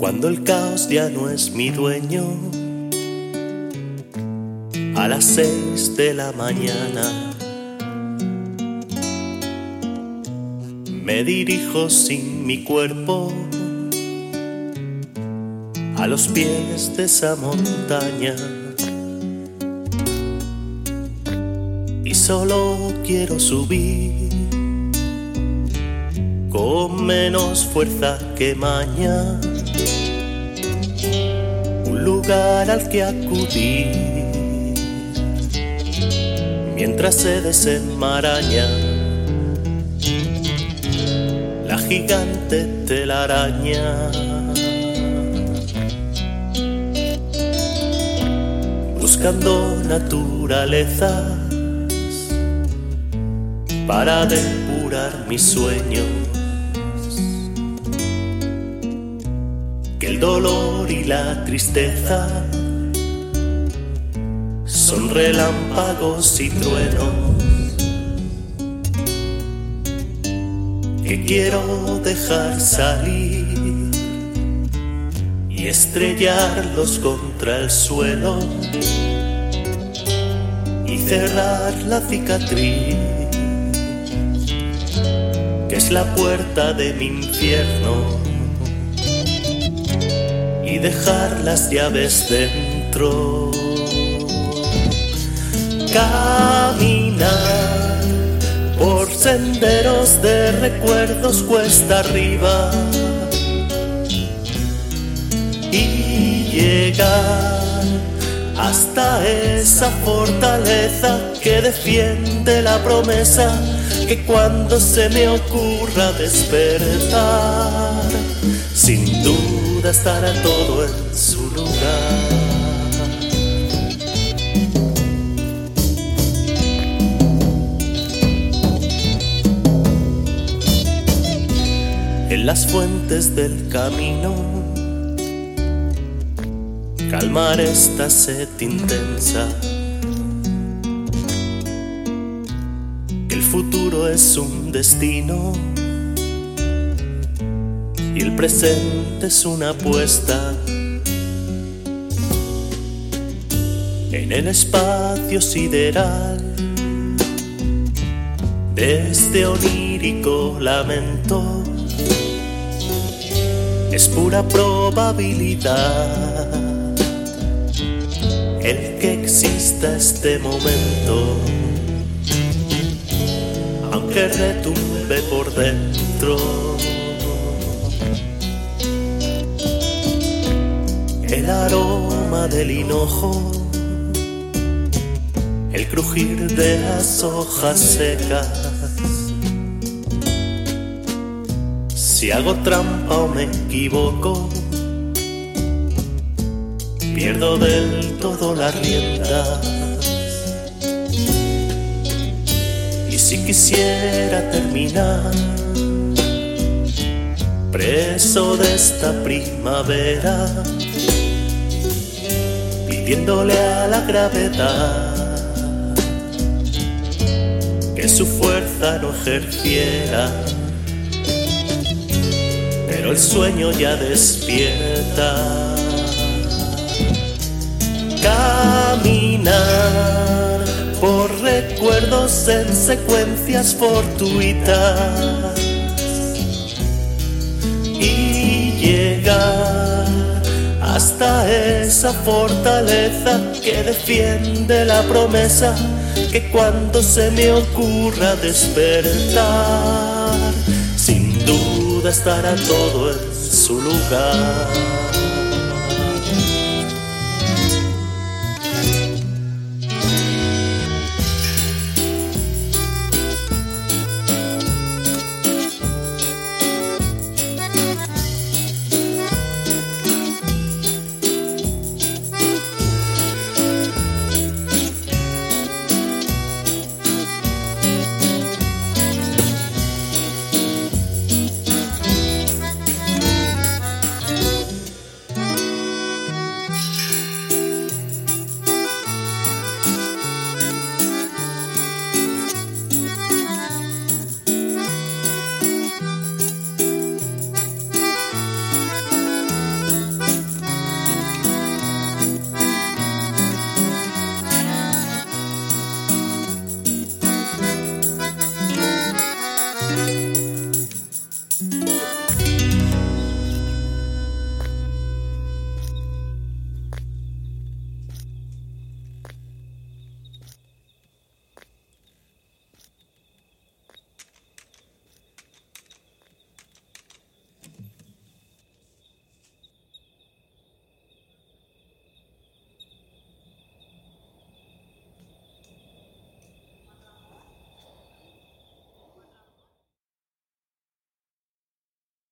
Cuando el caos ya no es mi dueño, a las seis de la mañana me dirijo sin mi cuerpo a los pies de esa montaña. Y solo quiero subir con menos fuerza que maña. Un lugar al que acudir mientras se desenmaraña la gigante telaraña. Buscando naturalezas para depurar mis sueños. Que el dolor y la tristeza son relámpagos y truenos que quiero dejar salir y estrellarlos contra el suelo y cerrar la cicatriz que es la puerta de mi infierno dejar las llaves dentro. Caminar por senderos de recuerdos cuesta arriba. Y llegar hasta esa fortaleza que defiende la promesa que cuando se me ocurra despertar, sin duda estará todo en su lugar. en las fuentes del camino, calmar esta sed intensa. El futuro es un destino el presente es una apuesta. En el espacio sideral de este onírico lamento es pura probabilidad el que exista este momento, aunque retumbe por dentro. El aroma del hinojo, el crujir de las hojas secas Si hago trampa o me equivoco, pierdo del todo la rienda. Y si quisiera terminar, preso de esta primavera, pidiéndole a la gravedad que su fuerza no ejerciera pero el sueño ya despierta. Caminar por recuerdos en secuencias fortuitas y llegar hasta esa fortaleza que defiende la promesa que cuando se me ocurra despertar, sin duda estará todo en su lugar.